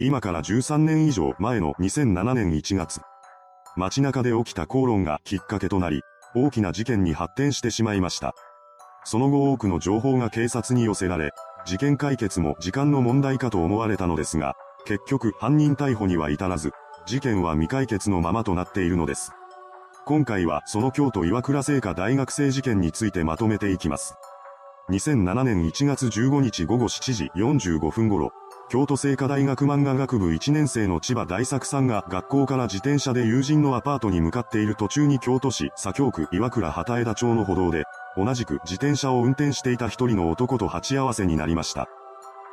今から13年以上前の2007年1月。街中で起きた口論がきっかけとなり、大きな事件に発展してしまいました。その後多くの情報が警察に寄せられ、事件解決も時間の問題かと思われたのですが、結局犯人逮捕には至らず、事件は未解決のままとなっているのです。今回はその京都岩倉製菓大学生事件についてまとめていきます。2007年1月15日午後7時45分頃、京都聖火大学漫画学部1年生の千葉大作さんが学校から自転車で友人のアパートに向かっている途中に京都市左京区岩倉畑枝町の歩道で、同じく自転車を運転していた一人の男と鉢合わせになりました。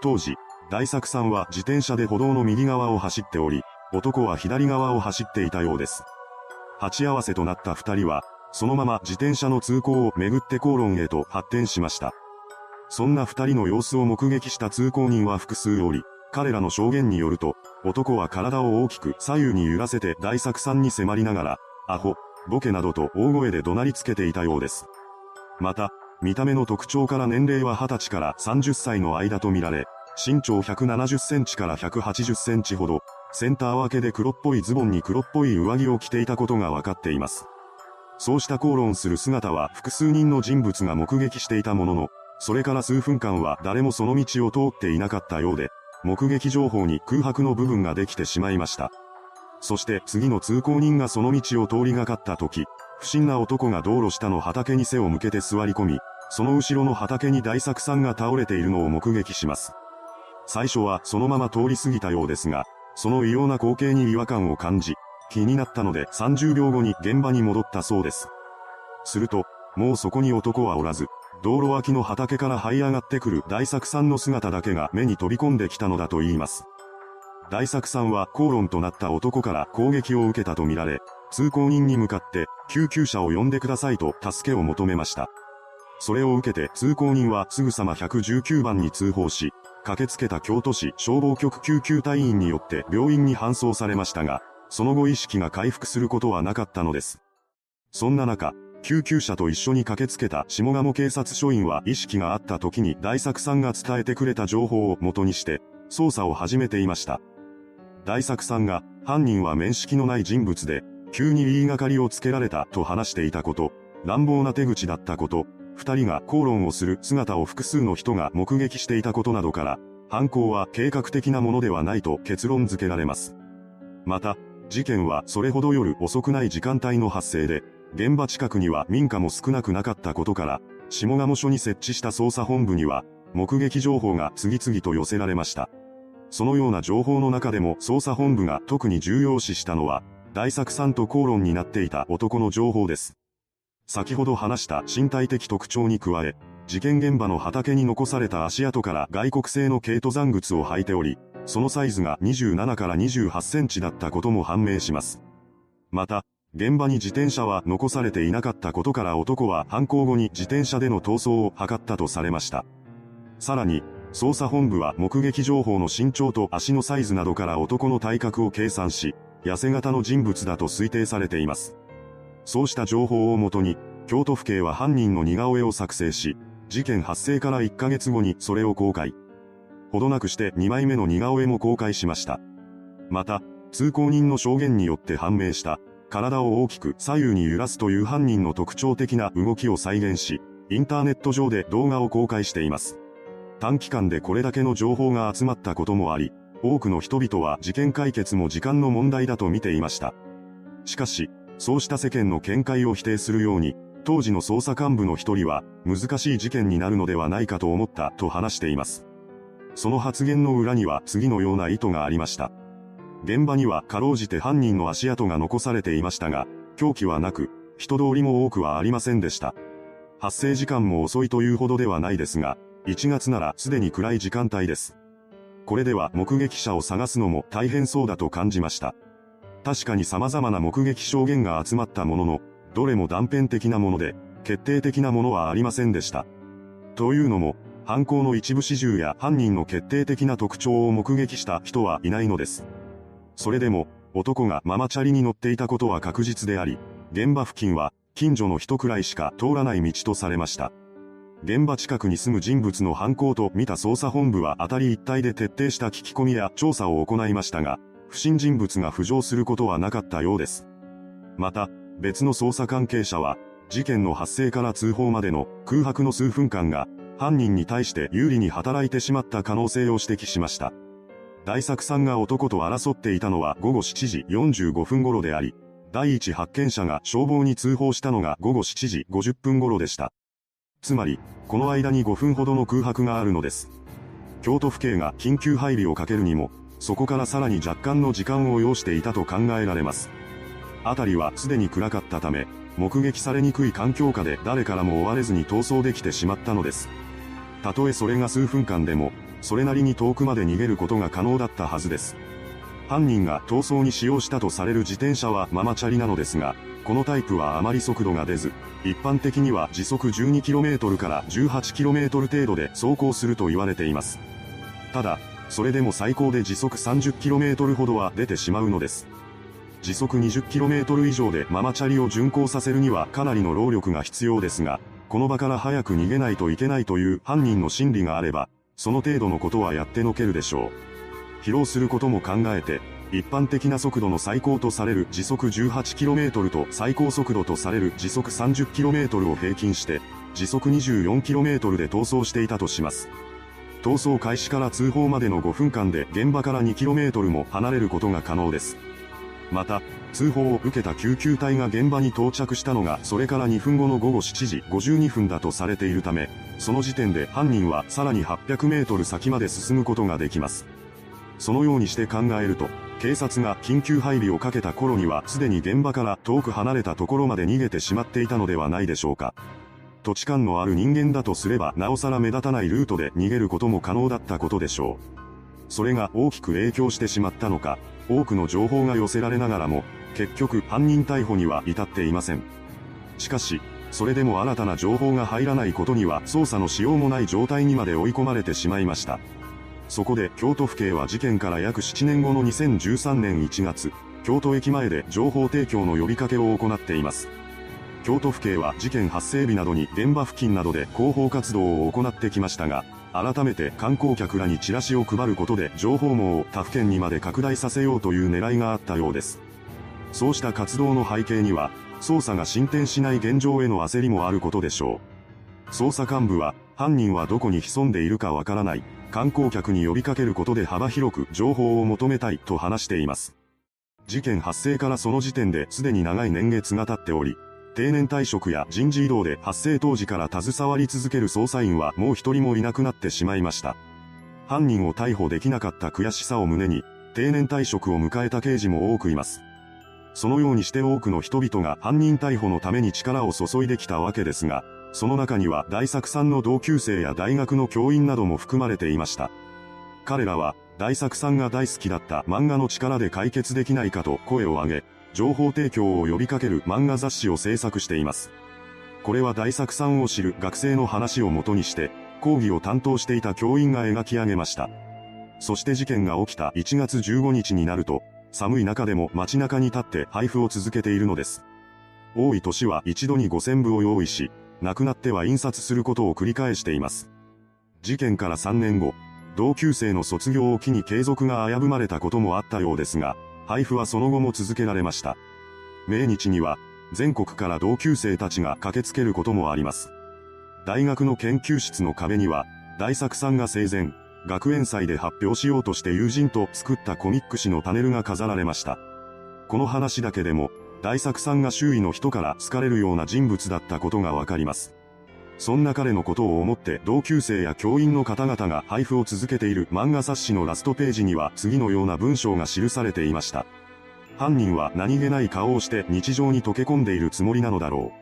当時、大作さんは自転車で歩道の右側を走っており、男は左側を走っていたようです。鉢合わせとなった二人は、そのまま自転車の通行をめぐって口論へと発展しました。そんな二人の様子を目撃した通行人は複数おり、彼らの証言によると、男は体を大きく左右に揺らせて大作さんに迫りながら、アホ、ボケなどと大声で怒鳴りつけていたようです。また、見た目の特徴から年齢は20歳から30歳の間とみられ、身長170センチから180センチほど、センター分けで黒っぽいズボンに黒っぽい上着を着ていたことが分かっています。そうした口論する姿は複数人の人物が目撃していたものの、それから数分間は誰もその道を通っていなかったようで、目撃情報に空白の部分ができてしまいました。そして次の通行人がその道を通りがかった時、不審な男が道路下の畑に背を向けて座り込み、その後ろの畑に大作さんが倒れているのを目撃します。最初はそのまま通り過ぎたようですが、その異様な光景に違和感を感じ、気になったので30秒後に現場に戻ったそうです。すると、もうそこに男はおらず、道路脇の畑から這い上がってくる大作さんの姿だけが目に飛び込んできたのだと言います。大作さんは口論となった男から攻撃を受けたとみられ、通行人に向かって救急車を呼んでくださいと助けを求めました。それを受けて通行人はすぐさま119番に通報し、駆けつけた京都市消防局救急隊員によって病院に搬送されましたが、その後意識が回復することはなかったのです。そんな中、救急車と一緒に駆けつけた下鴨警察署員は意識があった時に大作さんが伝えてくれた情報を元にして、捜査を始めていました。大作さんが、犯人は面識のない人物で、急に言いがかりをつけられたと話していたこと、乱暴な手口だったこと、二人が口論をする姿を複数の人が目撃していたことなどから、犯行は計画的なものではないと結論付けられます。また、事件はそれほど夜遅くない時間帯の発生で、現場近くには民家も少なくなかったことから、下鴨署に設置した捜査本部には、目撃情報が次々と寄せられました。そのような情報の中でも捜査本部が特に重要視したのは、大作さんと口論になっていた男の情報です。先ほど話した身体的特徴に加え、事件現場の畑に残された足跡から外国製の軽登山靴を履いており、そのサイズが27から28センチだったことも判明します。また、現場に自転車は残されていなかったことから男は犯行後に自転車での逃走を図ったとされました。さらに、捜査本部は目撃情報の身長と足のサイズなどから男の体格を計算し、痩せ型の人物だと推定されています。そうした情報をもとに、京都府警は犯人の似顔絵を作成し、事件発生から1ヶ月後にそれを公開。ほどなくして2枚目の似顔絵も公開しました。また、通行人の証言によって判明した、体を大きく左右に揺らすという犯人の特徴的な動きを再現し、インターネット上で動画を公開しています。短期間でこれだけの情報が集まったこともあり、多くの人々は事件解決も時間の問題だと見ていました。しかし、そうした世間の見解を否定するように、当時の捜査幹部の一人は、難しい事件になるのではないかと思ったと話しています。その発言の裏には次のような意図がありました。現場にはかろうじて犯人の足跡が残されていましたが、凶器はなく、人通りも多くはありませんでした。発生時間も遅いというほどではないですが、1月ならすでに暗い時間帯です。これでは目撃者を探すのも大変そうだと感じました。確かに様々な目撃証言が集まったものの、どれも断片的なもので、決定的なものはありませんでした。というのも、犯行の一部始終や犯人の決定的な特徴を目撃した人はいないのです。それでも、男がママチャリに乗っていたことは確実であり、現場付近は、近所の人くらいしか通らない道とされました。現場近くに住む人物の犯行と見た捜査本部は当たり一体で徹底した聞き込みや調査を行いましたが、不審人物が浮上することはなかったようです。また、別の捜査関係者は、事件の発生から通報までの空白の数分間が、犯人に対して有利に働いてしまった可能性を指摘しました。大作さんが男と争っていたのは午後7時45分頃であり、第一発見者が消防に通報したのが午後7時50分頃でした。つまり、この間に5分ほどの空白があるのです。京都府警が緊急配備をかけるにも、そこからさらに若干の時間を要していたと考えられます。辺りはすでに暗かったため、目撃されにくい環境下で誰からも追われずに逃走できてしまったのです。たとえそれが数分間でも、それなりに遠くまで逃げることが可能だったはずです。犯人が逃走に使用したとされる自転車はママチャリなのですが、このタイプはあまり速度が出ず、一般的には時速 12km から 18km 程度で走行すると言われています。ただ、それでも最高で時速 30km ほどは出てしまうのです。時速 20km 以上でママチャリを巡航させるにはかなりの労力が必要ですが、この場から早く逃げないといけないという犯人の心理があれば、その程度のことはやってのけるでしょう。疲労することも考えて、一般的な速度の最高とされる時速 18km と最高速度とされる時速 30km を平均して、時速 24km で逃走していたとします。逃走開始から通報までの5分間で現場から 2km も離れることが可能です。また、通報を受けた救急隊が現場に到着したのがそれから2分後の午後7時52分だとされているため、その時点で犯人はさらに800メートル先まで進むことができます。そのようにして考えると、警察が緊急配備をかけた頃にはすでに現場から遠く離れたところまで逃げてしまっていたのではないでしょうか。土地勘のある人間だとすればなおさら目立たないルートで逃げることも可能だったことでしょう。それが大きく影響してしまったのか、多くの情報が寄せられながらも、結局犯人逮捕には至っていません。しかし、それでも新たな情報が入らないことには捜査のしようもない状態にまで追い込まれてしまいました。そこで京都府警は事件から約7年後の2013年1月、京都駅前で情報提供の呼びかけを行っています。京都府警は事件発生日などに現場付近などで広報活動を行ってきましたが、改めて観光客らにチラシを配ることで情報網を他府県にまで拡大させようという狙いがあったようです。そうした活動の背景には、捜査が進展しない現状への焦りもあることでしょう。捜査幹部は、犯人はどこに潜んでいるかわからない。観光客に呼びかけることで幅広く情報を求めたいと話しています。事件発生からその時点ですでに長い年月が経っており、定年退職や人事異動で発生当時から携わり続ける捜査員はもう一人もいなくなってしまいました。犯人を逮捕できなかった悔しさを胸に、定年退職を迎えた刑事も多くいます。そのようにして多くの人々が犯人逮捕のために力を注いできたわけですが、その中には大作さんの同級生や大学の教員なども含まれていました。彼らは、大作さんが大好きだった漫画の力で解決できないかと声を上げ、情報提供を呼びかける漫画雑誌を制作しています。これは大作さんを知る学生の話をもとにして、講義を担当していた教員が描き上げました。そして事件が起きた1月15日になると、寒い中でも街中に立って配布を続けているのです。多い年は一度に5000部を用意し、亡くなっては印刷することを繰り返しています。事件から3年後、同級生の卒業を機に継続が危ぶまれたこともあったようですが、配布はその後も続けられました。命日には、全国から同級生たちが駆けつけることもあります。大学の研究室の壁には、大作さんが生前、学園祭で発表しようとして友人と作ったコミック誌のパネルが飾られました。この話だけでも、大作さんが周囲の人から好かれるような人物だったことがわかります。そんな彼のことを思って同級生や教員の方々が配布を続けている漫画冊子のラストページには次のような文章が記されていました。犯人は何気ない顔をして日常に溶け込んでいるつもりなのだろ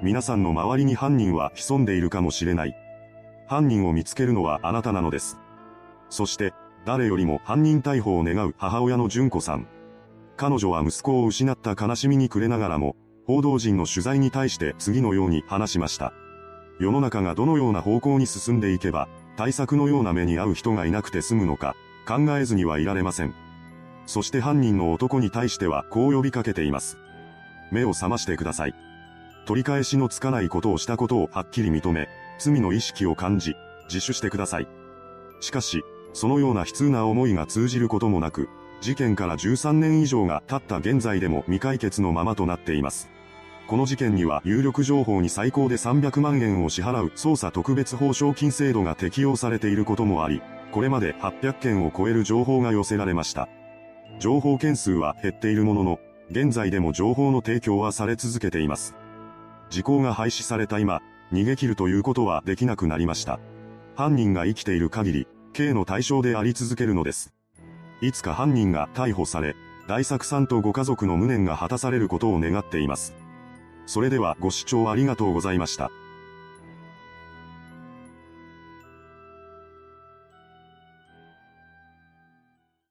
う。皆さんの周りに犯人は潜んでいるかもしれない。犯人を見つけるのはあなたなのです。そして、誰よりも犯人逮捕を願う母親の純子さん。彼女は息子を失った悲しみに暮れながらも、報道陣の取材に対して次のように話しました。世の中がどのような方向に進んでいけば、対策のような目に遭う人がいなくて済むのか、考えずにはいられません。そして犯人の男に対してはこう呼びかけています。目を覚ましてください。取り返しのつかないことをしたことをはっきり認め、罪の意識を感じ、自首してください。しかし、そのような悲痛な思いが通じることもなく、事件から13年以上が経った現在でも未解決のままとなっています。この事件には有力情報に最高で300万円を支払う捜査特別報奨金制度が適用されていることもあり、これまで800件を超える情報が寄せられました。情報件数は減っているものの、現在でも情報の提供はされ続けています。時効が廃止された今、逃げ切るということはできなくなりました。犯人が生きている限り、刑の対象であり続けるのです。いつか犯人が逮捕され、大作さんとご家族の無念が果たされることを願っています。それではご視聴ありがとうございました。